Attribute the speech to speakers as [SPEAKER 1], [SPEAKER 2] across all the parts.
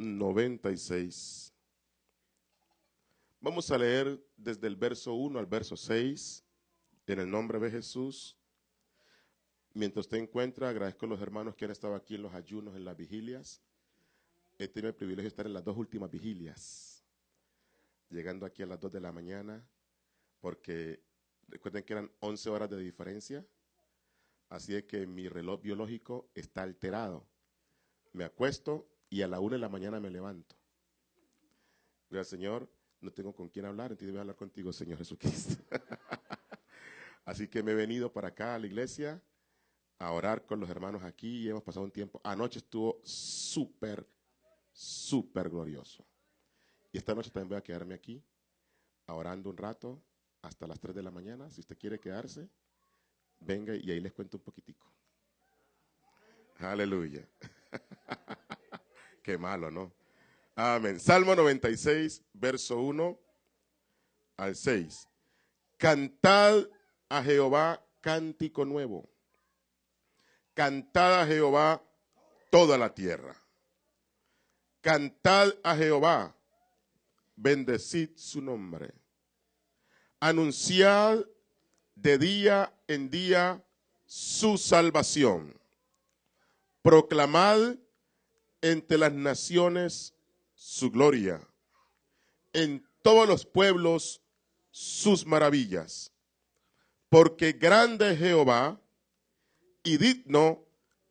[SPEAKER 1] 96. Vamos a leer desde el verso 1 al verso 6, en el nombre de Jesús. Mientras usted encuentra, agradezco a los hermanos que han estado aquí en los ayunos, en las vigilias. He tenido el privilegio de estar en las dos últimas vigilias, llegando aquí a las 2 de la mañana, porque recuerden que eran 11 horas de diferencia, así es que mi reloj biológico está alterado. Me acuesto y a la una de la mañana me levanto. Digo, Señor, no tengo con quién hablar, entonces voy a hablar contigo, Señor Jesucristo. Así que me he venido para acá a la iglesia a orar con los hermanos aquí y hemos pasado un tiempo. Anoche estuvo súper, súper glorioso. Y esta noche también voy a quedarme aquí, orando un rato hasta las 3 de la mañana. Si usted quiere quedarse, venga y ahí les cuento un poquitico. Aleluya. Qué malo, ¿no? Amén. Salmo 96, verso 1 al 6. Cantad a Jehová cántico nuevo. Cantad a Jehová toda la tierra. Cantad a Jehová, bendecid su nombre. Anunciad de día en día su salvación. Proclamad entre las naciones su gloria, en todos los pueblos sus maravillas. Porque grande es Jehová y digno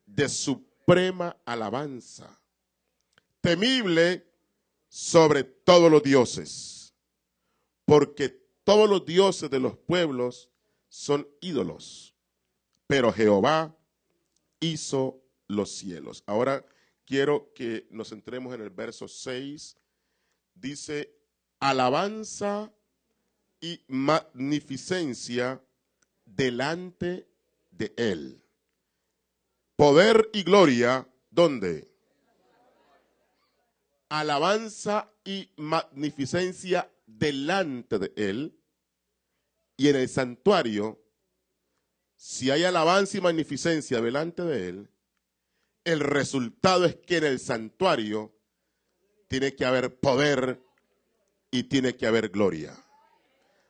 [SPEAKER 1] de suprema alabanza, temible sobre todos los dioses, porque todos los dioses de los pueblos son ídolos, pero Jehová hizo los cielos. Ahora quiero que nos centremos en el verso 6. Dice, alabanza y magnificencia delante de él. Poder y gloria, ¿dónde? Alabanza y magnificencia delante de él. Y en el santuario, si hay alabanza y magnificencia delante de él, el resultado es que en el santuario tiene que haber poder y tiene que haber gloria.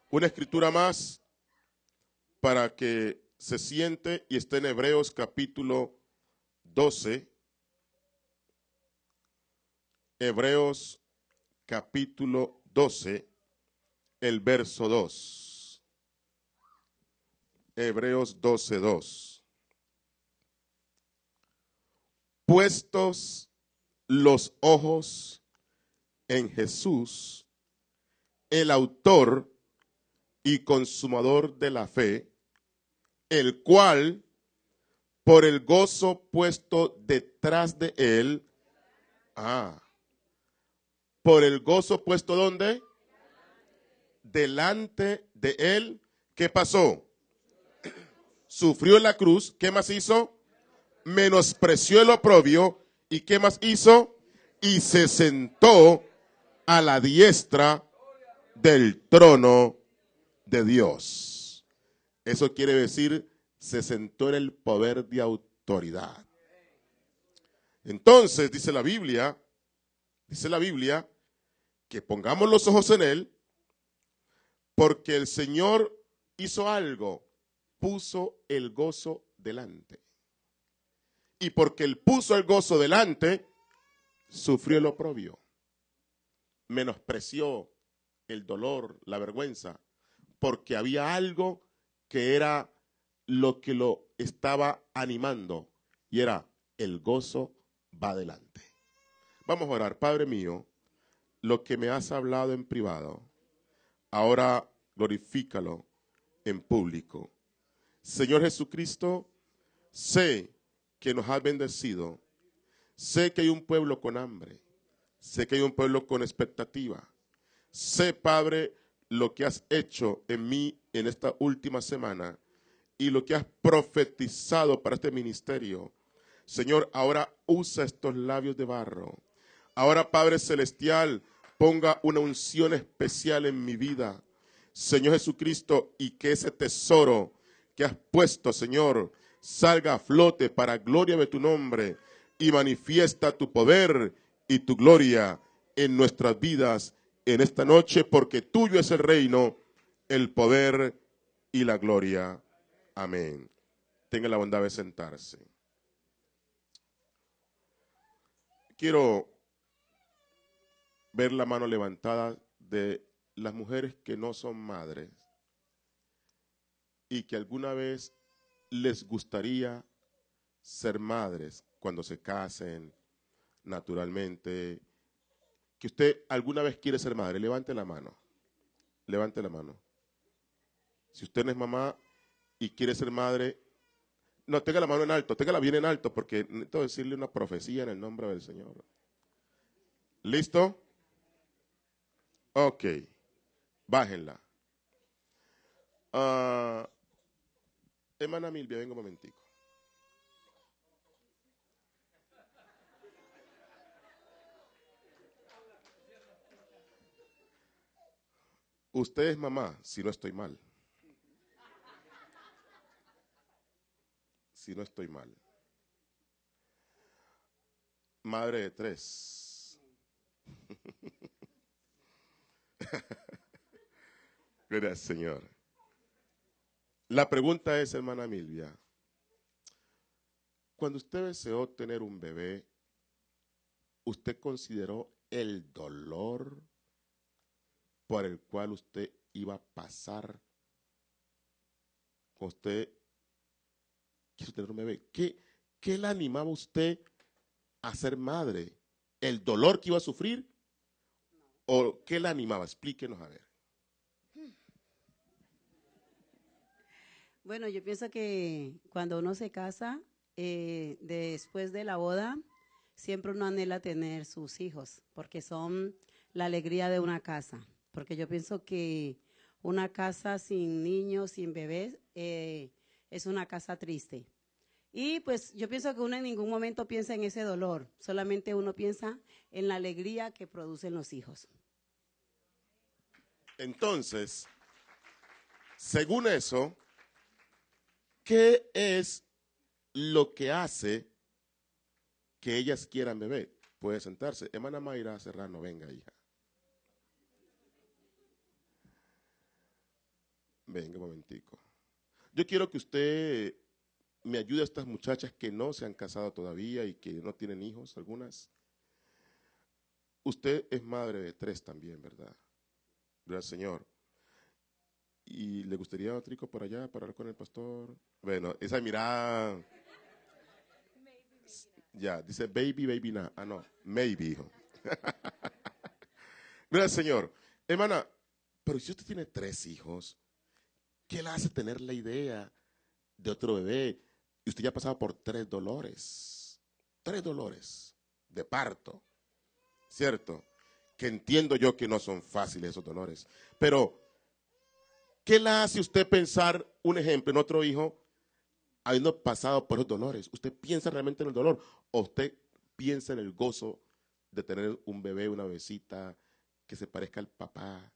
[SPEAKER 1] Una escritura más para que se siente y esté en Hebreos capítulo 12. Hebreos capítulo 12, el verso 2. Hebreos 12, 2. Puestos los ojos en Jesús, el autor y consumador de la fe, el cual, por el gozo puesto detrás de él, ah, por el gozo puesto donde? Delante de él, ¿qué pasó? Sufrió la cruz, ¿qué más hizo? Menospreció el oprobio y ¿qué más hizo? Y se sentó a la diestra del trono de Dios. Eso quiere decir, se sentó en el poder de autoridad. Entonces, dice la Biblia, dice la Biblia, que pongamos los ojos en Él, porque el Señor hizo algo, puso el gozo delante y porque él puso el gozo delante, sufrió el oprobio, menospreció el dolor, la vergüenza, porque había algo que era lo que lo estaba animando y era el gozo va adelante. Vamos a orar, Padre mío, lo que me has hablado en privado, ahora glorifícalo en público. Señor Jesucristo, sé que nos has bendecido. Sé que hay un pueblo con hambre. Sé que hay un pueblo con expectativa. Sé, Padre, lo que has hecho en mí en esta última semana y lo que has profetizado para este ministerio. Señor, ahora usa estos labios de barro. Ahora, Padre Celestial, ponga una unción especial en mi vida. Señor Jesucristo, y que ese tesoro que has puesto, Señor, salga a flote para gloria de tu nombre y manifiesta tu poder y tu gloria en nuestras vidas en esta noche, porque tuyo es el reino, el poder y la gloria. Amén. Tenga la bondad de sentarse. Quiero ver la mano levantada de las mujeres que no son madres y que alguna vez les gustaría ser madres cuando se casen, naturalmente. Que usted alguna vez quiere ser madre, levante la mano. Levante la mano. Si usted no es mamá y quiere ser madre, no, tenga la mano en alto, téngala bien en alto, porque necesito decirle una profecía en el nombre del Señor. ¿Listo? Ok, bájenla. Uh, Hermana Milvia, venga un momentico. Usted es mamá, si no estoy mal. Si no estoy mal. Madre de tres. Gracias, Señor. La pregunta es, hermana Milvia, cuando usted deseó tener un bebé, ¿usted consideró el dolor por el cual usted iba a pasar usted quiso tener un bebé? ¿Qué, qué le animaba a usted a ser madre? ¿El dolor que iba a sufrir? ¿O qué le animaba? Explíquenos a ver.
[SPEAKER 2] Bueno, yo pienso que cuando uno se casa, eh, después de la boda, siempre uno anhela tener sus hijos, porque son la alegría de una casa. Porque yo pienso que una casa sin niños, sin bebés, eh, es una casa triste. Y pues yo pienso que uno en ningún momento piensa en ese dolor, solamente uno piensa en la alegría que producen los hijos.
[SPEAKER 1] Entonces, según eso, ¿Qué es lo que hace que ellas quieran beber? Puede sentarse. Hermana Mayra Serrano, venga, hija. Venga un momentico. Yo quiero que usted me ayude a estas muchachas que no se han casado todavía y que no tienen hijos, algunas. Usted es madre de tres también, ¿verdad? Gracias, Señor. ¿Y le gustaría otro trico por allá para hablar con el pastor? Bueno, esa mirada. Ya, dice baby, baby, na. Ah, no, maybe, hijo. Gracias, Señor. Hermana, pero si usted tiene tres hijos, ¿qué le hace tener la idea de otro bebé? Y usted ya ha pasado por tres dolores. Tres dolores de parto. ¿Cierto? Que entiendo yo que no son fáciles esos dolores. Pero ¿Qué le hace usted pensar, un ejemplo, en otro hijo, habiendo pasado por los dolores? ¿Usted piensa realmente en el dolor o usted piensa en el gozo de tener un bebé, una besita que se parezca al papá?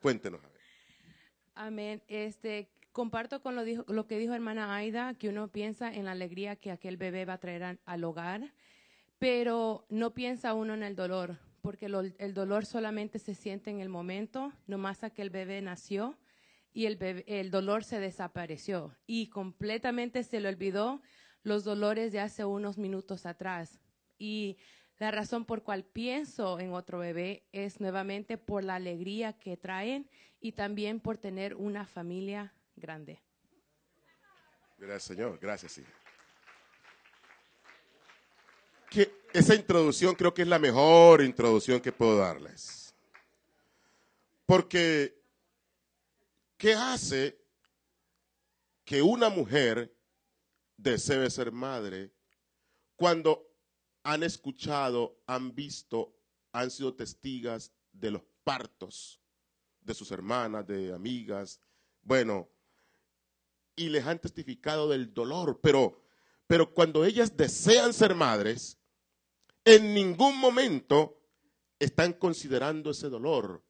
[SPEAKER 1] Cuéntenos. A ver.
[SPEAKER 3] Amén. Este, comparto con lo, lo, que dijo hermana Aida, que uno piensa en la alegría que aquel bebé va a traer al hogar, pero no piensa uno en el dolor porque el dolor solamente se siente en el momento, nomás a que el bebé nació y el, el dolor se desapareció y completamente se le olvidó los dolores de hace unos minutos atrás. Y la razón por cual pienso en otro bebé es nuevamente por la alegría que traen y también por tener una familia grande.
[SPEAKER 1] Gracias, Señor. Gracias, sí esa introducción creo que es la mejor introducción que puedo darles. Porque, ¿qué hace que una mujer desee ser madre cuando han escuchado, han visto, han sido testigas de los partos de sus hermanas, de amigas, bueno, y les han testificado del dolor, pero, pero cuando ellas desean ser madres, en ningún momento están considerando ese dolor.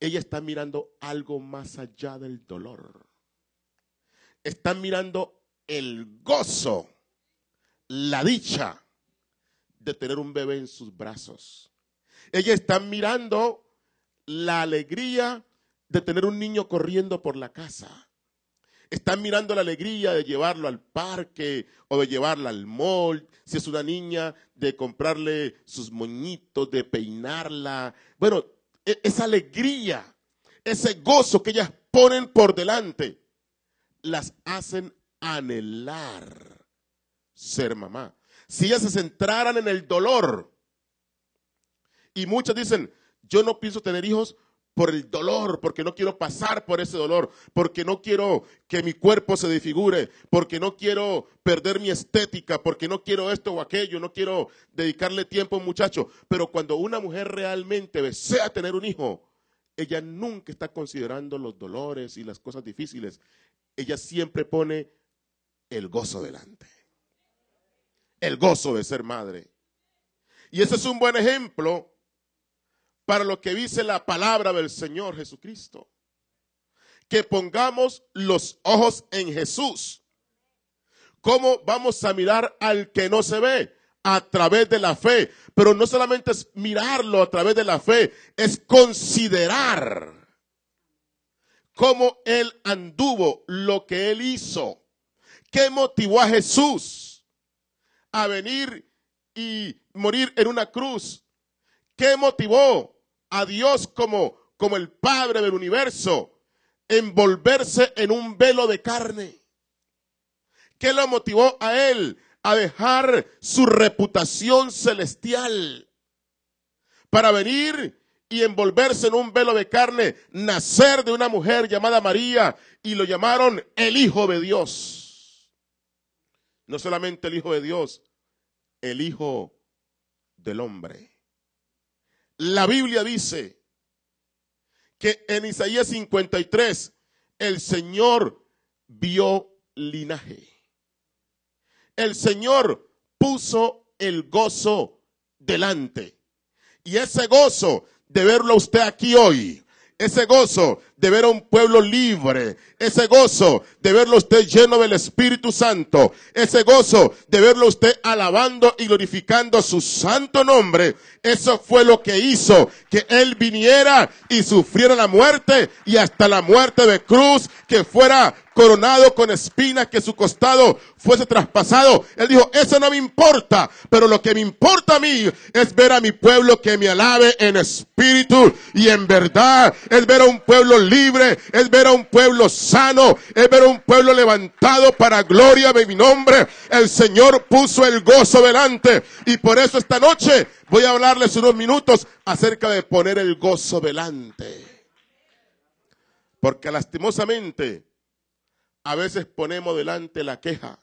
[SPEAKER 1] Ella está mirando algo más allá del dolor. Están mirando el gozo, la dicha de tener un bebé en sus brazos. Ella está mirando la alegría de tener un niño corriendo por la casa. Están mirando la alegría de llevarlo al parque o de llevarla al mall. Si es una niña, de comprarle sus moñitos, de peinarla. Bueno, e, esa alegría, ese gozo que ellas ponen por delante, las hacen anhelar ser mamá. Si ellas se centraran en el dolor, y muchas dicen, yo no pienso tener hijos por el dolor, porque no quiero pasar por ese dolor, porque no quiero que mi cuerpo se desfigure, porque no quiero perder mi estética, porque no quiero esto o aquello, no quiero dedicarle tiempo a un muchacho. Pero cuando una mujer realmente desea tener un hijo, ella nunca está considerando los dolores y las cosas difíciles. Ella siempre pone el gozo delante. El gozo de ser madre. Y ese es un buen ejemplo para lo que dice la palabra del Señor Jesucristo. Que pongamos los ojos en Jesús. ¿Cómo vamos a mirar al que no se ve? A través de la fe. Pero no solamente es mirarlo a través de la fe, es considerar cómo Él anduvo, lo que Él hizo. ¿Qué motivó a Jesús a venir y morir en una cruz? ¿Qué motivó a Dios como, como el Padre del universo, envolverse en un velo de carne. ¿Qué lo motivó a él a dejar su reputación celestial para venir y envolverse en un velo de carne, nacer de una mujer llamada María y lo llamaron el Hijo de Dios? No solamente el Hijo de Dios, el Hijo del Hombre. La Biblia dice que en Isaías 53 el Señor vio linaje. El Señor puso el gozo delante. Y ese gozo de verlo usted aquí hoy, ese gozo de ver a un pueblo libre, ese gozo de verlo usted lleno del Espíritu Santo, ese gozo de verlo usted alabando y glorificando su santo nombre, eso fue lo que hizo que Él viniera y sufriera la muerte y hasta la muerte de cruz, que fuera coronado con espinas, que su costado fuese traspasado. Él dijo, eso no me importa, pero lo que me importa a mí es ver a mi pueblo que me alabe en espíritu y en verdad, es ver a un pueblo libre, es ver a un pueblo sano, es ver a un pueblo levantado para gloria de mi nombre. El Señor puso el gozo delante y por eso esta noche voy a hablarles unos minutos acerca de poner el gozo delante. Porque lastimosamente a veces ponemos delante la queja.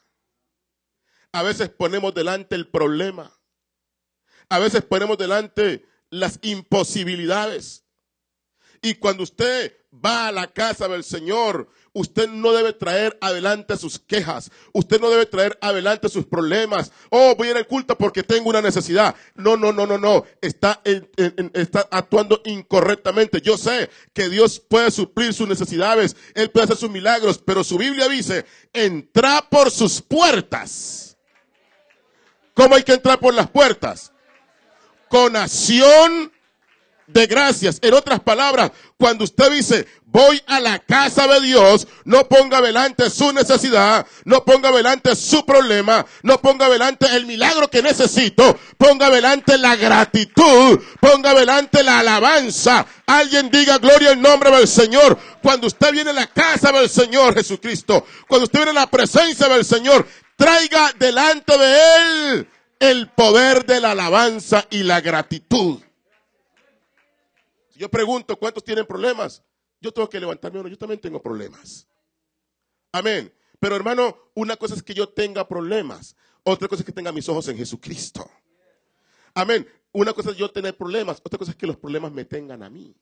[SPEAKER 1] A veces ponemos delante el problema. A veces ponemos delante las imposibilidades. Y cuando usted va a la casa del Señor, usted no debe traer adelante sus quejas. Usted no debe traer adelante sus problemas. Oh, voy a ir al culto porque tengo una necesidad. No, no, no, no, no. Está, está actuando incorrectamente. Yo sé que Dios puede suplir sus necesidades. Él puede hacer sus milagros. Pero su Biblia dice, entra por sus puertas. ¿Cómo hay que entrar por las puertas? Con acción de gracias. En otras palabras, cuando usted dice, voy a la casa de Dios, no ponga delante su necesidad, no ponga delante su problema, no ponga delante el milagro que necesito, ponga delante la gratitud, ponga delante la alabanza. Alguien diga gloria al nombre del Señor. Cuando usted viene a la casa del Señor Jesucristo, cuando usted viene a la presencia del Señor, traiga delante de Él el poder de la alabanza y la gratitud. Yo pregunto, ¿cuántos tienen problemas? Yo tengo que levantarme uno, yo también tengo problemas. Amén. Pero hermano, una cosa es que yo tenga problemas. Otra cosa es que tenga mis ojos en Jesucristo. Amén. Una cosa es yo tener problemas, otra cosa es que los problemas me tengan a mí.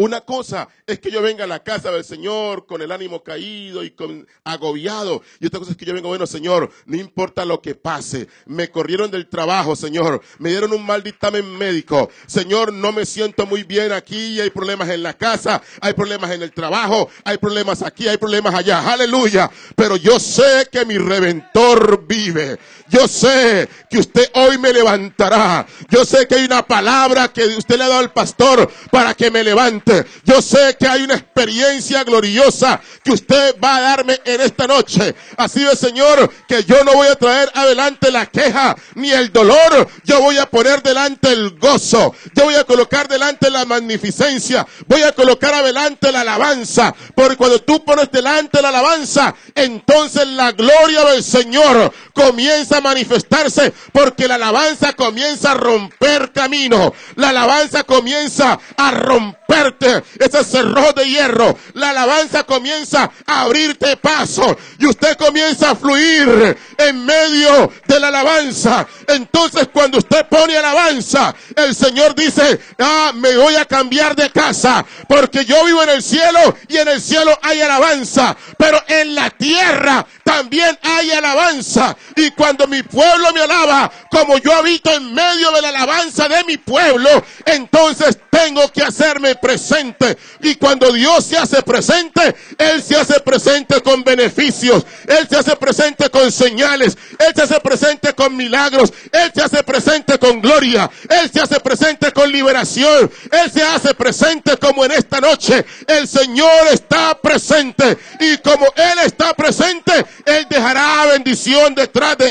[SPEAKER 1] Una cosa es que yo venga a la casa del Señor con el ánimo caído y con agobiado. Y otra cosa es que yo vengo, bueno, Señor, no importa lo que pase. Me corrieron del trabajo, Señor. Me dieron un mal dictamen médico. Señor, no me siento muy bien aquí. Hay problemas en la casa, hay problemas en el trabajo, hay problemas aquí, hay problemas allá. Aleluya. Pero yo sé que mi redentor vive. Yo sé que usted hoy me levantará. Yo sé que hay una palabra que usted le ha dado al pastor para que me levante. Yo sé que hay una experiencia gloriosa que usted va a darme en esta noche. Así de Señor, que yo no voy a traer adelante la queja ni el dolor. Yo voy a poner delante el gozo. Yo voy a colocar delante la magnificencia. Voy a colocar adelante la alabanza. Porque cuando tú pones delante la alabanza, entonces la gloria del Señor comienza manifestarse porque la alabanza comienza a romper camino. La alabanza comienza a romperte ese cerro de hierro. La alabanza comienza a abrirte paso y usted comienza a fluir en medio de la alabanza. Entonces cuando usted pone alabanza, el Señor dice, ah, me voy a cambiar de casa porque yo vivo en el cielo y en el cielo hay alabanza, pero en la tierra también hay alabanza. Y cuando mi pueblo me alaba, como yo habito en medio de la alabanza de mi pueblo, entonces tengo que hacerme presente. Y cuando Dios se hace presente, Él se hace presente con beneficios, Él se hace presente con señales, Él se hace presente con milagros, Él se hace presente con gloria, Él se hace presente con liberación, Él se hace presente como en esta noche. El Señor está presente y como Él está presente, Él dejará bendición detrás de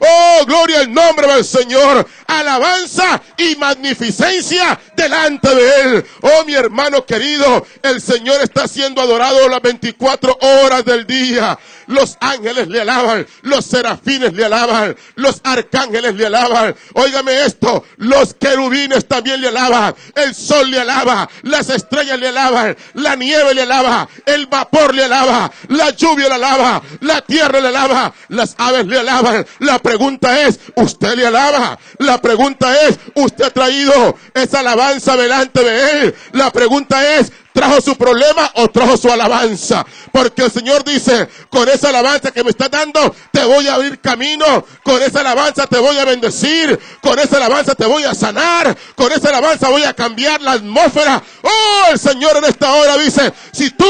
[SPEAKER 1] Oh, gloria al nombre del Señor. Alabanza y magnificencia delante de Él. Oh, mi hermano querido, el Señor está siendo adorado las 24 horas del día. Los ángeles le alaban, los serafines le alaban, los arcángeles le alaban. Óigame esto, los querubines también le alaban, el sol le alaba, las estrellas le alaban, la nieve le alaba, el vapor le alaba, la lluvia le alaba, la tierra le alaba, las aves le alaban. La pregunta es, ¿usted le alaba? La pregunta es, ¿usted ha traído esa alabanza delante de él? La pregunta es, ¿Trajo su problema o trajo su alabanza? Porque el Señor dice, con esa alabanza que me estás dando, te voy a abrir camino. Con esa alabanza te voy a bendecir. Con esa alabanza te voy a sanar. Con esa alabanza voy a cambiar la atmósfera. Oh, el Señor en esta hora dice, si tú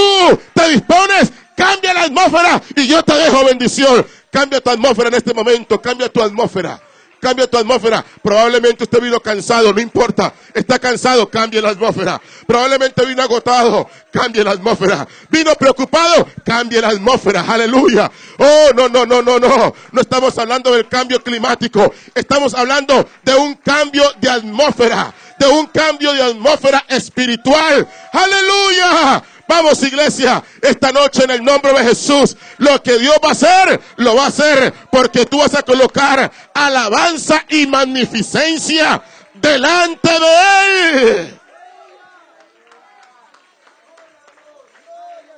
[SPEAKER 1] te dispones, cambia la atmósfera y yo te dejo bendición. Cambia tu atmósfera en este momento, cambia tu atmósfera. Cambia tu atmósfera. Probablemente usted vino cansado, no importa. Está cansado, cambie la atmósfera. Probablemente vino agotado, cambie la atmósfera. Vino preocupado, cambie la atmósfera. Aleluya. Oh, no, no, no, no, no. No estamos hablando del cambio climático. Estamos hablando de un cambio de atmósfera. De un cambio de atmósfera espiritual. Aleluya. Vamos iglesia, esta noche en el nombre de Jesús, lo que Dios va a hacer, lo va a hacer porque tú vas a colocar alabanza y magnificencia delante de Él.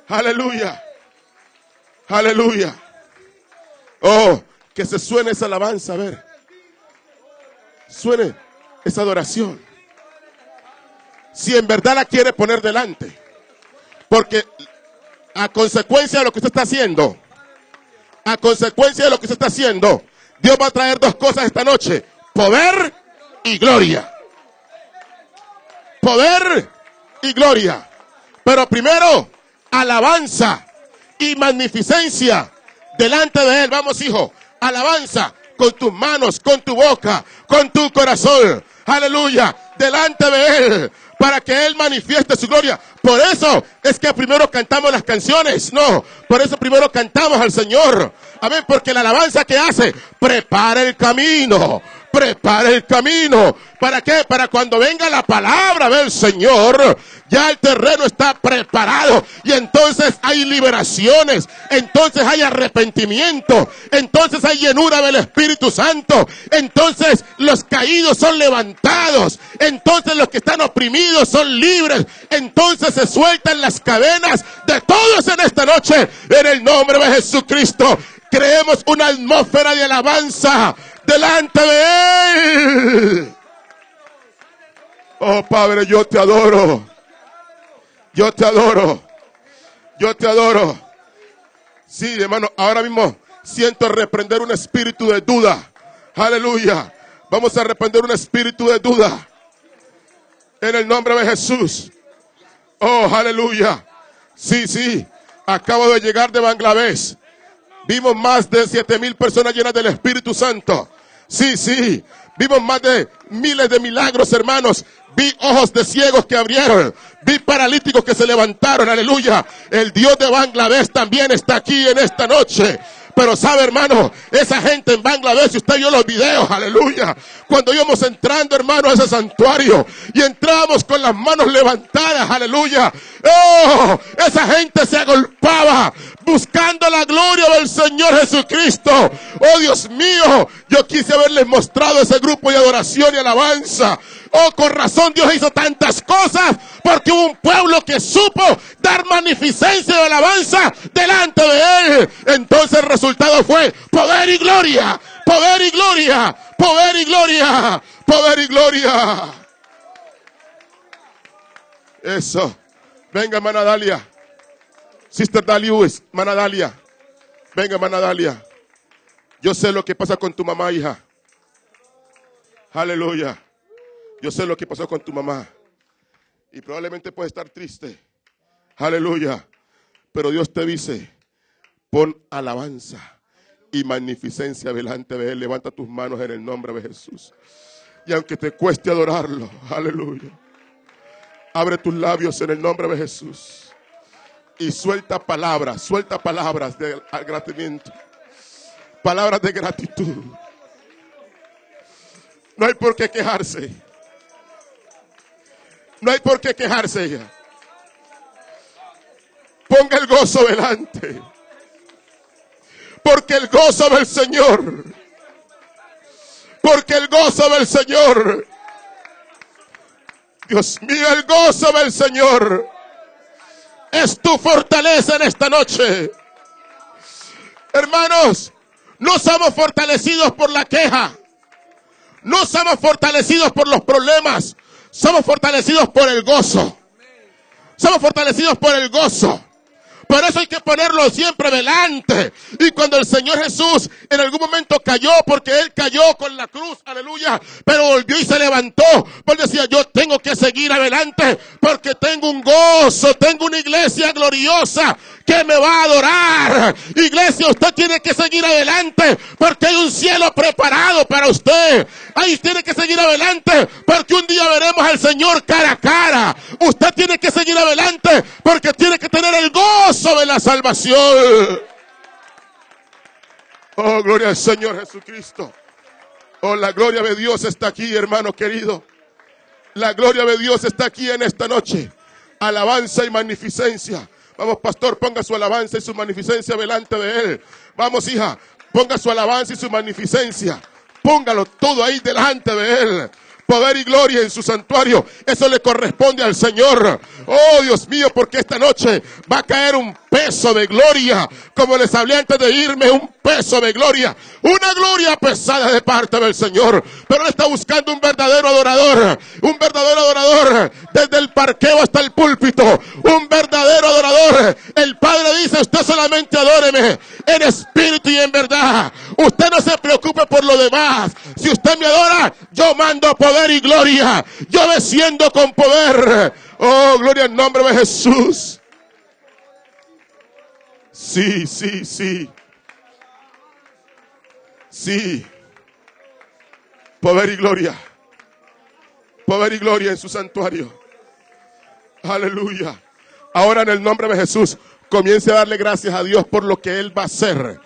[SPEAKER 1] Aleluya. Aleluya. Oh, que se suene esa alabanza, a ver. Suene esa adoración. Si en verdad la quiere poner delante. Porque a consecuencia de lo que usted está haciendo, a consecuencia de lo que usted está haciendo, Dios va a traer dos cosas esta noche. Poder y gloria. Poder y gloria. Pero primero, alabanza y magnificencia delante de Él. Vamos, hijo. Alabanza con tus manos, con tu boca, con tu corazón. Aleluya. Delante de Él para que Él manifieste su gloria. Por eso es que primero cantamos las canciones. No, por eso primero cantamos al Señor. Amén, porque la alabanza que hace, prepara el camino. Prepara el camino. ¿Para qué? Para cuando venga la palabra del Señor, ya el terreno está preparado y entonces hay liberaciones, entonces hay arrepentimiento, entonces hay llenura del Espíritu Santo, entonces los caídos son levantados, entonces los que están oprimidos son libres, entonces se sueltan las cadenas de todos en esta noche en el nombre de Jesucristo creemos una atmósfera de alabanza delante de Él. Oh Padre, yo te adoro. Yo te adoro. Yo te adoro. Sí, hermano, ahora mismo siento reprender un espíritu de duda. Aleluya. Vamos a reprender un espíritu de duda. En el nombre de Jesús. Oh, aleluya. Sí, sí. Acabo de llegar de Bangladesh. Vimos más de siete mil personas llenas del Espíritu Santo. Sí, sí. Vimos más de miles de milagros, hermanos. Vi ojos de ciegos que abrieron. Vi paralíticos que se levantaron. Aleluya. El Dios de Bangladesh también está aquí en esta noche. Pero sabe, hermano, esa gente en Bangladesh, usted vio los videos, aleluya. Cuando íbamos entrando, hermano, a ese santuario y entrábamos con las manos levantadas, aleluya. Oh, esa gente se agolpaba buscando la gloria del Señor Jesucristo. Oh, Dios mío, yo quise haberles mostrado ese grupo de adoración y alabanza. Oh, con razón Dios hizo tantas cosas porque hubo un pueblo que supo dar magnificencia de alabanza delante de él. Entonces el resultado fue poder y gloria, poder y gloria, poder y gloria, poder y gloria. Eso. Venga, hermana Dalia. Sister Dalia hermana Dalia. Venga, hermana Dalia. Yo sé lo que pasa con tu mamá, hija. Aleluya. Yo sé lo que pasó con tu mamá. Y probablemente puede estar triste. Aleluya. Pero Dios te dice, pon alabanza y magnificencia delante de Él. Levanta tus manos en el nombre de Jesús. Y aunque te cueste adorarlo, aleluya. Abre tus labios en el nombre de Jesús. Y suelta palabras, suelta palabras de agradecimiento. Palabras de gratitud. No hay por qué quejarse. No hay por qué quejarse ella. Ponga el gozo delante. Porque el gozo del Señor. Porque el gozo del Señor. Dios mío, el gozo del Señor es tu fortaleza en esta noche. Hermanos, no somos fortalecidos por la queja. No somos fortalecidos por los problemas. Somos fortalecidos por el gozo. Somos fortalecidos por el gozo. Por eso hay que ponerlo siempre delante. Y cuando el Señor Jesús en algún momento cayó, porque Él cayó con la cruz, aleluya, pero volvió y se levantó, porque decía, yo tengo que seguir adelante, porque tengo un gozo, tengo una iglesia gloriosa que me va a adorar. Iglesia, usted tiene que seguir adelante, porque hay un cielo preparado para usted. Ahí tiene que seguir adelante, porque un día veremos al Señor cara a cara. Usted tiene que seguir adelante, porque tiene que tener el gozo de la salvación. Oh, gloria al Señor Jesucristo. Oh, la gloria de Dios está aquí, hermano querido. La gloria de Dios está aquí en esta noche. Alabanza y magnificencia. Vamos, pastor, ponga su alabanza y su magnificencia delante de él. Vamos, hija, ponga su alabanza y su magnificencia. Póngalo todo ahí delante de él poder y gloria en su santuario. Eso le corresponde al Señor. Oh Dios mío, porque esta noche va a caer un peso de gloria. Como les hablé antes de irme, un peso de gloria. Una gloria pesada de parte del Señor. Pero él está buscando un verdadero adorador. Un verdadero adorador. Desde el parqueo hasta el púlpito. Un verdadero adorador. El Padre dice, usted solamente adóreme en espíritu y en verdad. Usted no se preocupe por lo demás. Si usted me adora, yo mando poder y gloria. Yo desciendo con poder. Oh, gloria en nombre de Jesús. Sí, sí, sí. Sí. Poder y gloria. Poder y gloria en su santuario. Aleluya. Ahora en el nombre de Jesús, comience a darle gracias a Dios por lo que Él va a hacer.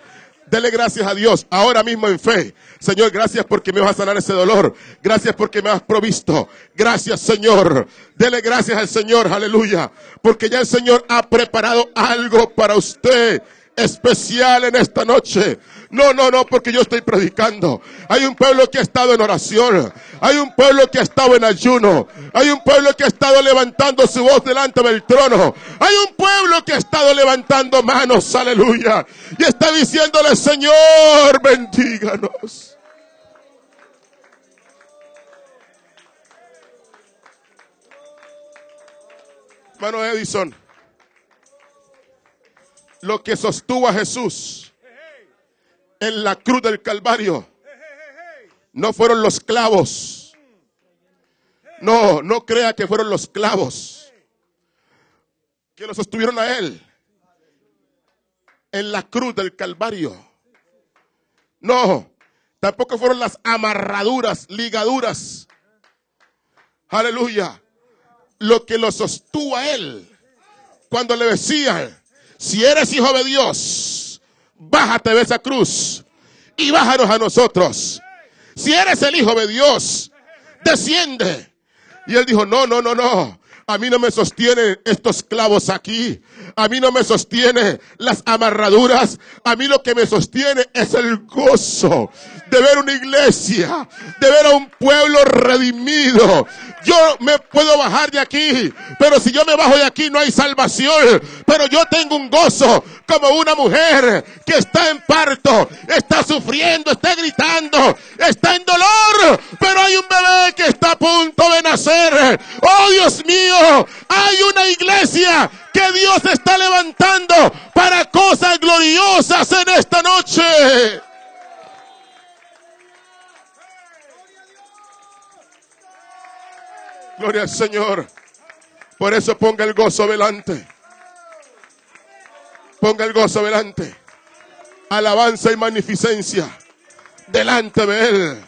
[SPEAKER 1] Dele gracias a Dios ahora mismo en fe. Señor, gracias porque me vas a sanar ese dolor. Gracias porque me has provisto. Gracias, Señor. Dele gracias al Señor, aleluya. Porque ya el Señor ha preparado algo para usted especial en esta noche. No, no, no, porque yo estoy predicando. Hay un pueblo que ha estado en oración. Hay un pueblo que ha estado en ayuno. Hay un pueblo que ha estado levantando su voz delante del trono. Hay un pueblo que ha estado levantando manos, aleluya. Y está diciéndole, Señor, bendíganos. Hermano Edison, lo que sostuvo a Jesús en la cruz del Calvario no fueron los clavos. No, no crea que fueron los clavos que lo sostuvieron a él en la cruz del Calvario. No, tampoco fueron las amarraduras, ligaduras. Aleluya. Lo que lo sostuvo a él cuando le decían, si eres hijo de Dios, bájate de esa cruz y bájanos a nosotros. Si eres el hijo de Dios, desciende. Y él dijo, no, no, no, no. A mí no me sostienen estos clavos aquí. A mí no me sostiene las amarraduras. A mí lo que me sostiene es el gozo de ver una iglesia, de ver a un pueblo redimido. Yo me puedo bajar de aquí, pero si yo me bajo de aquí no hay salvación. Pero yo tengo un gozo como una mujer que está en parto, está sufriendo, está gritando, está en dolor, pero hay un bebé que está a punto de nacer. Oh Dios mío, hay una iglesia que Dios está levantando para cosas gloriosas en esta noche. Gloria al Señor. Por eso ponga el gozo delante. Ponga el gozo delante. Alabanza y magnificencia delante de Él.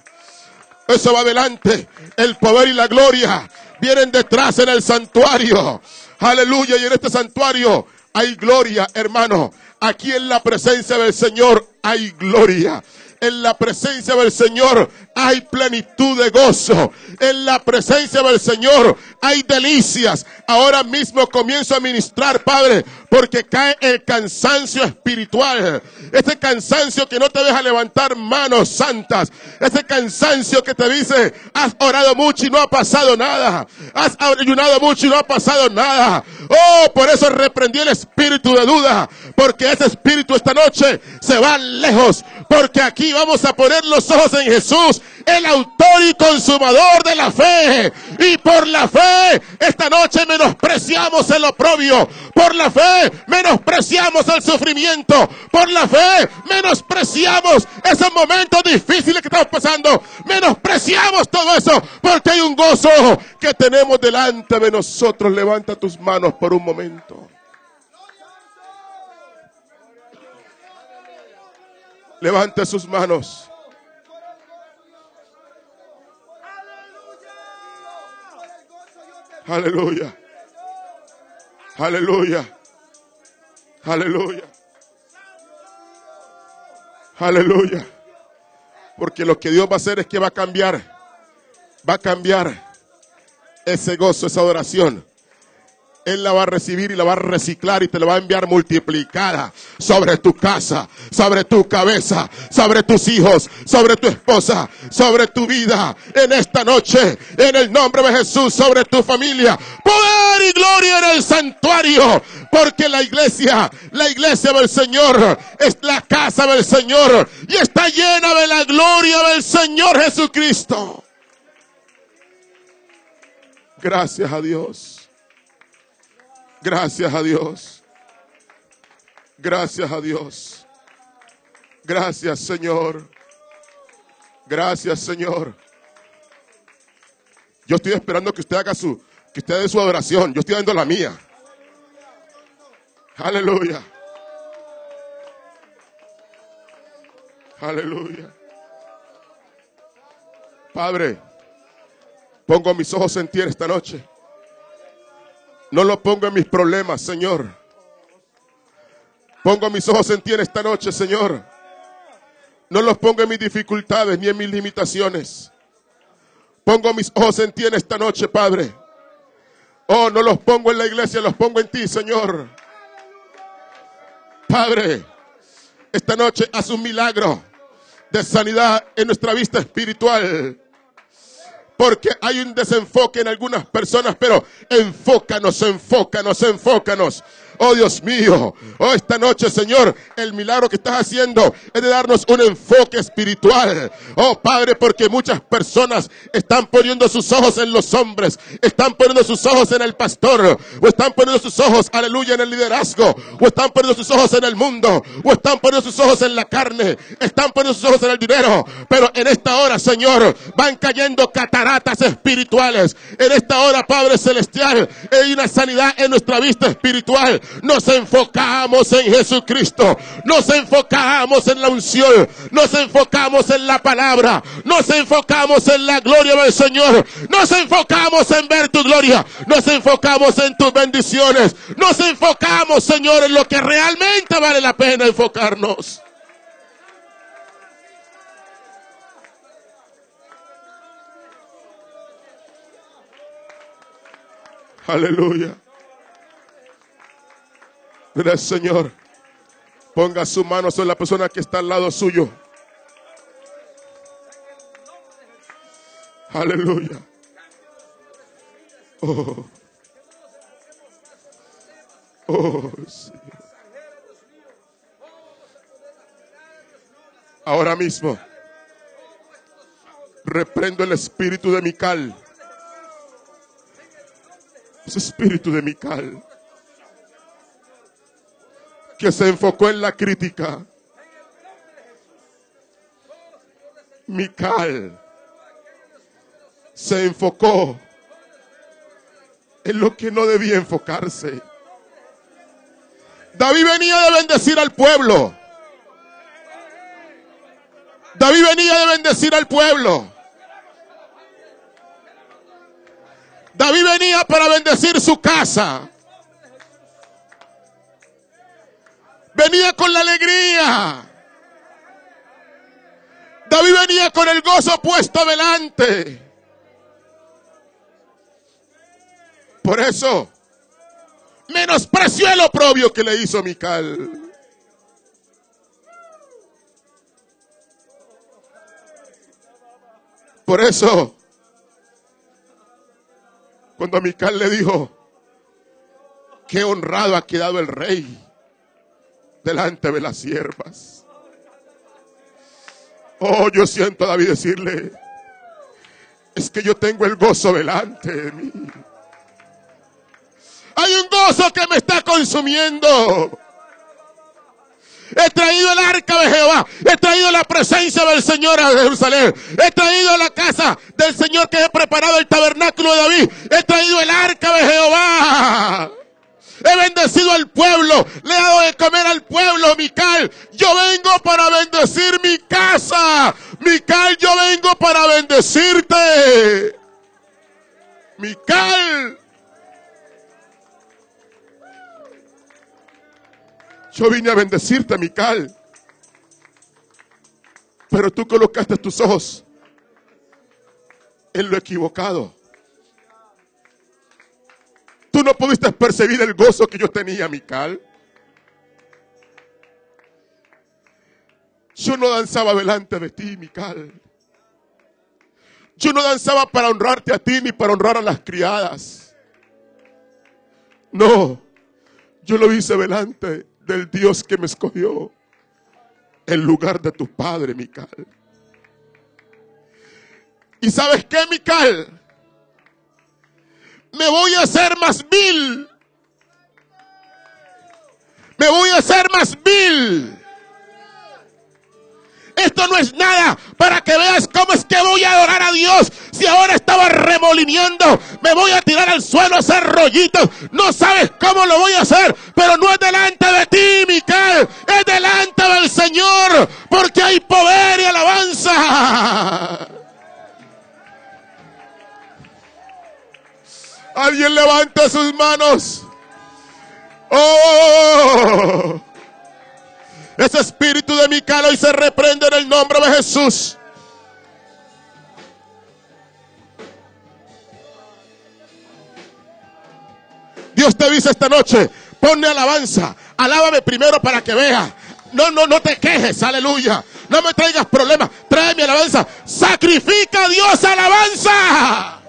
[SPEAKER 1] Eso va adelante. El poder y la gloria vienen detrás en el santuario. Aleluya. Y en este santuario hay gloria, hermano. Aquí en la presencia del Señor hay gloria. En la presencia del Señor hay plenitud de gozo. En la presencia del Señor hay delicias. Ahora mismo comienzo a ministrar, Padre, porque cae el cansancio espiritual. Ese cansancio que no te deja levantar manos santas. Ese cansancio que te dice, has orado mucho y no ha pasado nada. Has ayunado mucho y no ha pasado nada. Oh, por eso reprendí el espíritu de duda. Porque ese espíritu esta noche se va lejos. Porque aquí vamos a poner los ojos en Jesús, el autor y consumador de la fe. Y por la fe, esta noche menospreciamos el oprobio. Por la fe, menospreciamos el sufrimiento. Por la fe, menospreciamos esos momentos difíciles que estamos pasando. Menospreciamos todo eso porque hay un gozo que tenemos delante de nosotros. Levanta tus manos por un momento. Levante sus manos. Aleluya. Aleluya. Aleluya. Aleluya. Porque lo que Dios va a hacer es que va a cambiar. Va a cambiar ese gozo, esa adoración él la va a recibir y la va a reciclar y te la va a enviar multiplicada sobre tu casa, sobre tu cabeza, sobre tus hijos, sobre tu esposa, sobre tu vida. En esta noche, en el nombre de Jesús, sobre tu familia. Poder y gloria en el santuario. Porque la iglesia, la iglesia del Señor es la casa del Señor y está llena de la gloria del Señor Jesucristo. Gracias a Dios. Gracias a Dios. Gracias a Dios. Gracias Señor. Gracias Señor. Yo estoy esperando que usted haga su, que usted dé su adoración. Yo estoy dando la mía. Aleluya. Aleluya. Padre, pongo mis ojos en ti esta noche. No lo pongo en mis problemas, Señor. Pongo mis ojos en ti en esta noche, Señor. No los pongo en mis dificultades ni en mis limitaciones. Pongo mis ojos en ti en esta noche, Padre. Oh, no los pongo en la iglesia, los pongo en ti, Señor. Padre, esta noche haz un milagro de sanidad en nuestra vista espiritual. Porque hay un desenfoque en algunas personas, pero enfócanos, enfócanos, enfócanos. Oh Dios mío, oh esta noche Señor, el milagro que estás haciendo es de darnos un enfoque espiritual. Oh Padre, porque muchas personas están poniendo sus ojos en los hombres, están poniendo sus ojos en el pastor, o están poniendo sus ojos, aleluya, en el liderazgo, o están poniendo sus ojos en el mundo, o están poniendo sus ojos en la carne, están poniendo sus ojos en el dinero. Pero en esta hora, Señor, van cayendo cataratas espirituales. En esta hora, Padre Celestial, hay una sanidad en nuestra vista espiritual nos enfocamos en Jesucristo, nos enfocamos en la unción, nos enfocamos en la palabra, nos enfocamos en la gloria del Señor, nos enfocamos en ver tu gloria, nos enfocamos en tus bendiciones, nos enfocamos, Señor, en lo que realmente vale la pena enfocarnos. Aleluya. Gracias, Señor. Ponga su mano sobre la persona que está al lado suyo. Aleluya. Oh. Oh, Ahora mismo reprendo el espíritu de Mical. Ese espíritu de Mical que se enfocó en la crítica. Mical se enfocó en lo que no debía enfocarse. David venía de bendecir al pueblo. David venía de bendecir al pueblo. David venía para bendecir su casa. Venía con la alegría. David venía con el gozo puesto delante. Por eso, menospreció el oprobio que le hizo Mical. Por eso, cuando Mical le dijo, qué honrado ha quedado el rey delante de las siervas. Oh, yo siento a David decirle, es que yo tengo el gozo delante de mí. Hay un gozo que me está consumiendo. He traído el arca de Jehová. He traído la presencia del Señor a Jerusalén. He traído la casa del Señor que he preparado el tabernáculo de David. He traído el arca de Jehová. He bendecido al pueblo. Le he dado de comer al pueblo, Mical. Yo vengo para bendecir mi casa. Mical, yo vengo para bendecirte. Mical. Yo vine a bendecirte, Mical. Pero tú colocaste tus ojos en lo equivocado. No pudiste percibir el gozo que yo tenía, Mical. Yo no danzaba delante de ti, Mical. Yo no danzaba para honrarte a ti ni para honrar a las criadas. No, yo lo hice delante del Dios que me escogió en lugar de tu padre, Mical. ¿Y sabes qué, Mical? Me voy a hacer más vil. Me voy a hacer más vil. Esto no es nada para que veas cómo es que voy a adorar a Dios. Si ahora estaba remolineando, me voy a tirar al suelo a hacer rollitos. No sabes cómo lo voy a hacer, pero no es delante de ti, Micael. Es delante del Señor, porque hay poder y alabanza. Alguien levanta sus manos. Oh. Ese espíritu de Mical hoy se reprende en el nombre de Jesús. Dios te dice esta noche, ponle alabanza, alábame primero para que vea no, no, no te quejes, aleluya. No me traigas problemas, trae mi alabanza. Sacrifica a Dios alabanza.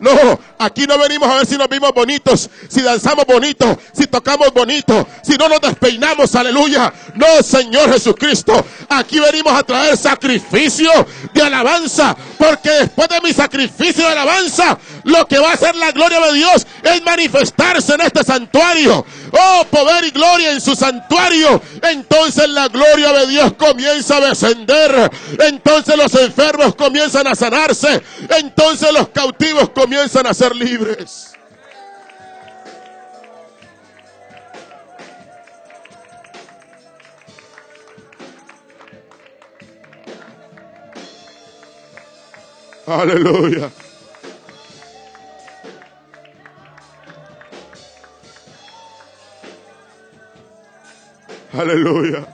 [SPEAKER 1] No, aquí no venimos a ver si nos vimos bonitos, si danzamos bonito, si tocamos bonito, si no nos despeinamos, aleluya. No, Señor Jesucristo, aquí venimos a traer sacrificio de alabanza, porque después de mi sacrificio de alabanza, lo que va a hacer la gloria de Dios es manifestarse en este santuario. Oh, poder y gloria en su santuario. Entonces la gloria de Dios comienza a descender. Entonces los enfermos comienzan a sanarse. Entonces los cautivos comienzan a ser libres. Aleluya. Aleluya.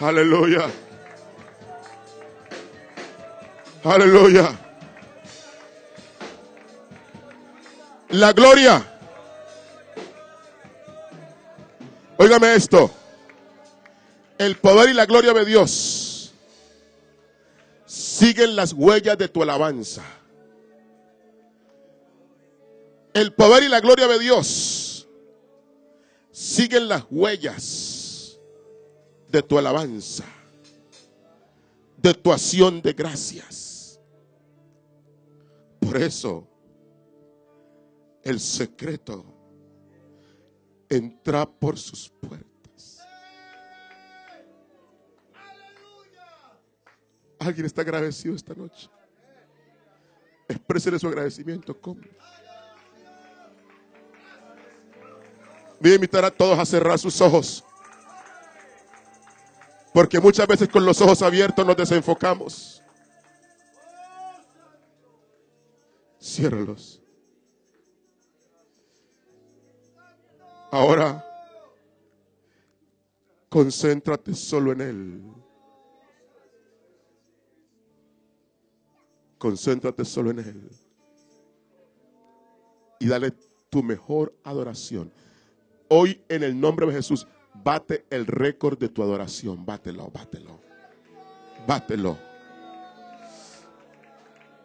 [SPEAKER 1] Aleluya. Aleluya. La gloria. Óigame esto. El poder y la gloria de Dios siguen las huellas de tu alabanza. El poder y la gloria de Dios siguen las huellas de tu alabanza, de tu acción de gracias. Por eso, el secreto entra por sus puertas. ¿Alguien está agradecido esta noche? Exprese su agradecimiento. ¿Cómo? Voy a invitar a todos a cerrar sus ojos. Porque muchas veces con los ojos abiertos nos desenfocamos. Ciérralos. Ahora, concéntrate solo en Él. Concéntrate solo en Él. Y dale tu mejor adoración. Hoy en el nombre de Jesús, bate el récord de tu adoración. Bátelo, bátelo. Bátelo.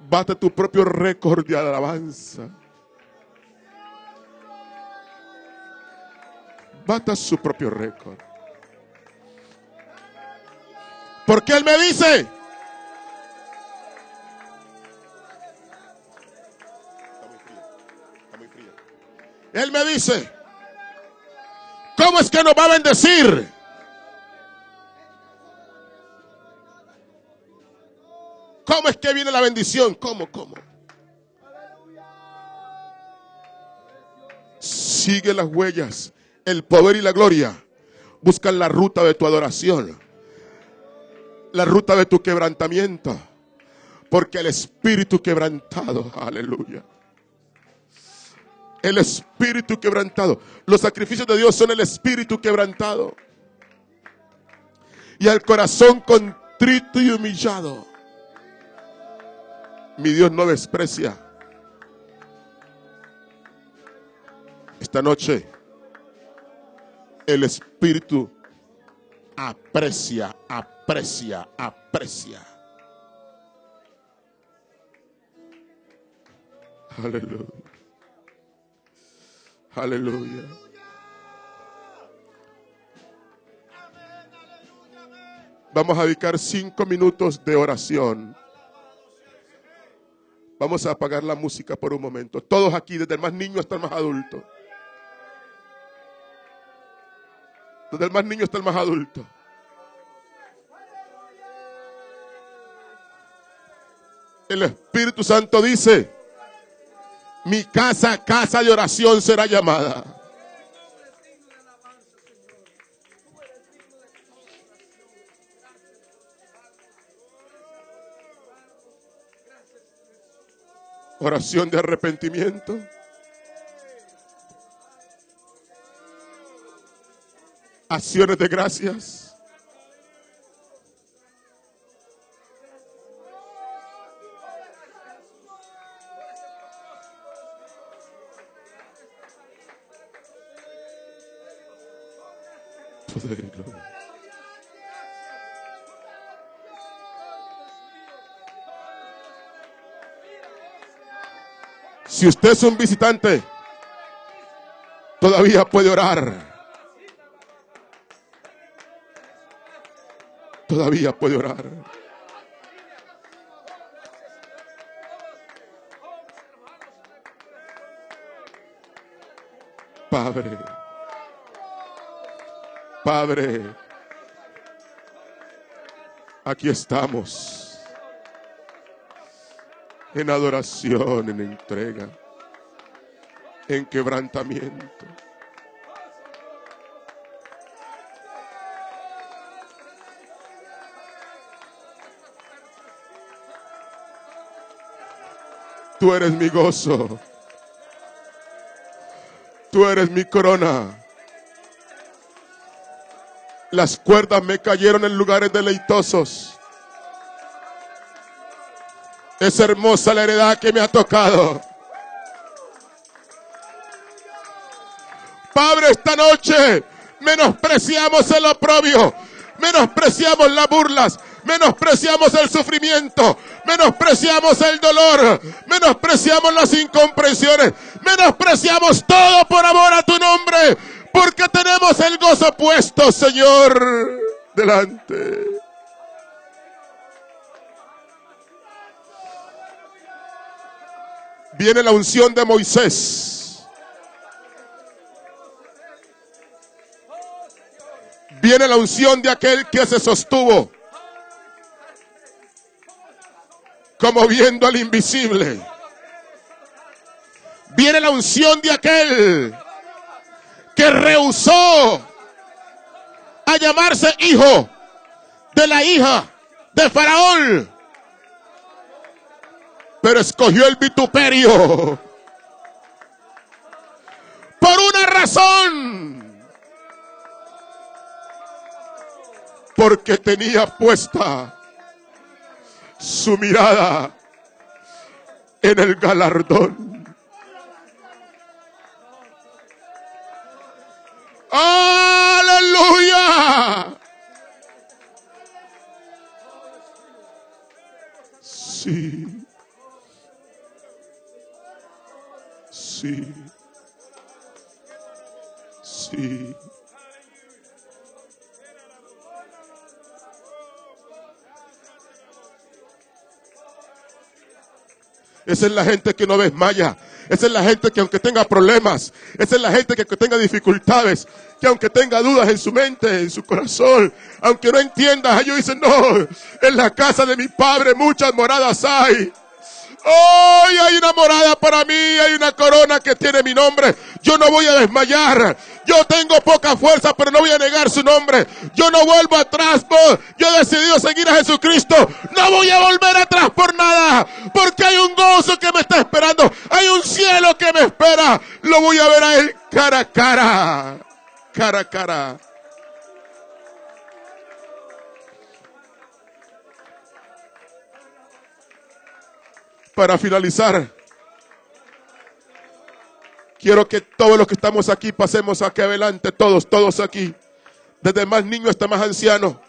[SPEAKER 1] Bate tu propio récord de alabanza. Bata su propio récord. Porque Él me dice, Él me dice, ¿cómo es que nos va a bendecir? ¿Cómo es que viene la bendición? ¿Cómo? ¿Cómo? Sigue las huellas, el poder y la gloria. Buscan la ruta de tu adoración, la ruta de tu quebrantamiento, porque el espíritu quebrantado, aleluya el espíritu quebrantado. Los sacrificios de Dios son el espíritu quebrantado. Y el corazón contrito y humillado. Mi Dios no desprecia. Esta noche el espíritu aprecia, aprecia, aprecia. Aleluya. Aleluya. Vamos a dedicar cinco minutos de oración. Vamos a apagar la música por un momento. Todos aquí, desde el más niño hasta el más adulto. Desde el más niño hasta el más adulto. El Espíritu Santo dice, mi casa, casa de oración será llamada. Oración de arrepentimiento. acciones de gracias. Si usted es un visitante, todavía puede orar. Todavía puede orar. Padre, Padre, aquí estamos en adoración, en entrega, en quebrantamiento. Tú eres mi gozo. Tú eres mi corona. Las cuerdas me cayeron en lugares deleitosos. Es hermosa la heredad que me ha tocado. Padre, esta noche menospreciamos el oprobio, menospreciamos las burlas, menospreciamos el sufrimiento, menospreciamos el dolor, menospreciamos las incomprensiones, menospreciamos todo por amor a tu nombre, porque tenemos el gozo puesto, Señor, delante. Viene la unción de Moisés. Viene la unción de aquel que se sostuvo como viendo al invisible. Viene la unción de aquel que rehusó a llamarse hijo de la hija de Faraón, pero escogió el vituperio por una razón, porque tenía puesta su mirada en el galardón. Aleluya. Sí. Sí. Sí. Esa es la gente que no desmaya. Esa es la gente que aunque tenga problemas, esa es la gente que aunque tenga dificultades, que aunque tenga dudas en su mente, en su corazón, aunque no entienda, ellos dicen, no, en la casa de mi padre muchas moradas hay. Hoy hay una morada para mí, hay una corona que tiene mi nombre. Yo no voy a desmayar. Yo tengo poca fuerza, pero no voy a negar su nombre. Yo no vuelvo atrás. Yo he decidido seguir a Jesucristo. No voy a volver atrás por nada. Porque hay un gozo que me está esperando. Hay un cielo que me espera. Lo voy a ver a Él cara a cara. Cara a cara. Para finalizar, quiero que todos los que estamos aquí pasemos aquí adelante, todos, todos aquí, desde más niño hasta más anciano.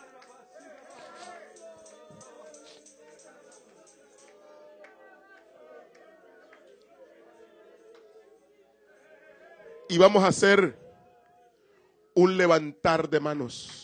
[SPEAKER 1] Y vamos a hacer un levantar de manos.